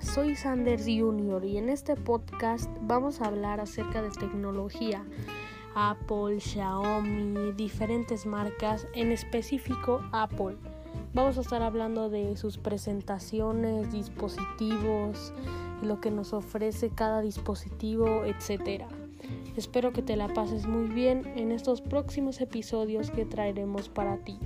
Soy Sanders Jr. y en este podcast vamos a hablar acerca de tecnología. Apple, Xiaomi, diferentes marcas, en específico Apple. Vamos a estar hablando de sus presentaciones, dispositivos, lo que nos ofrece cada dispositivo, etc. Espero que te la pases muy bien en estos próximos episodios que traeremos para ti.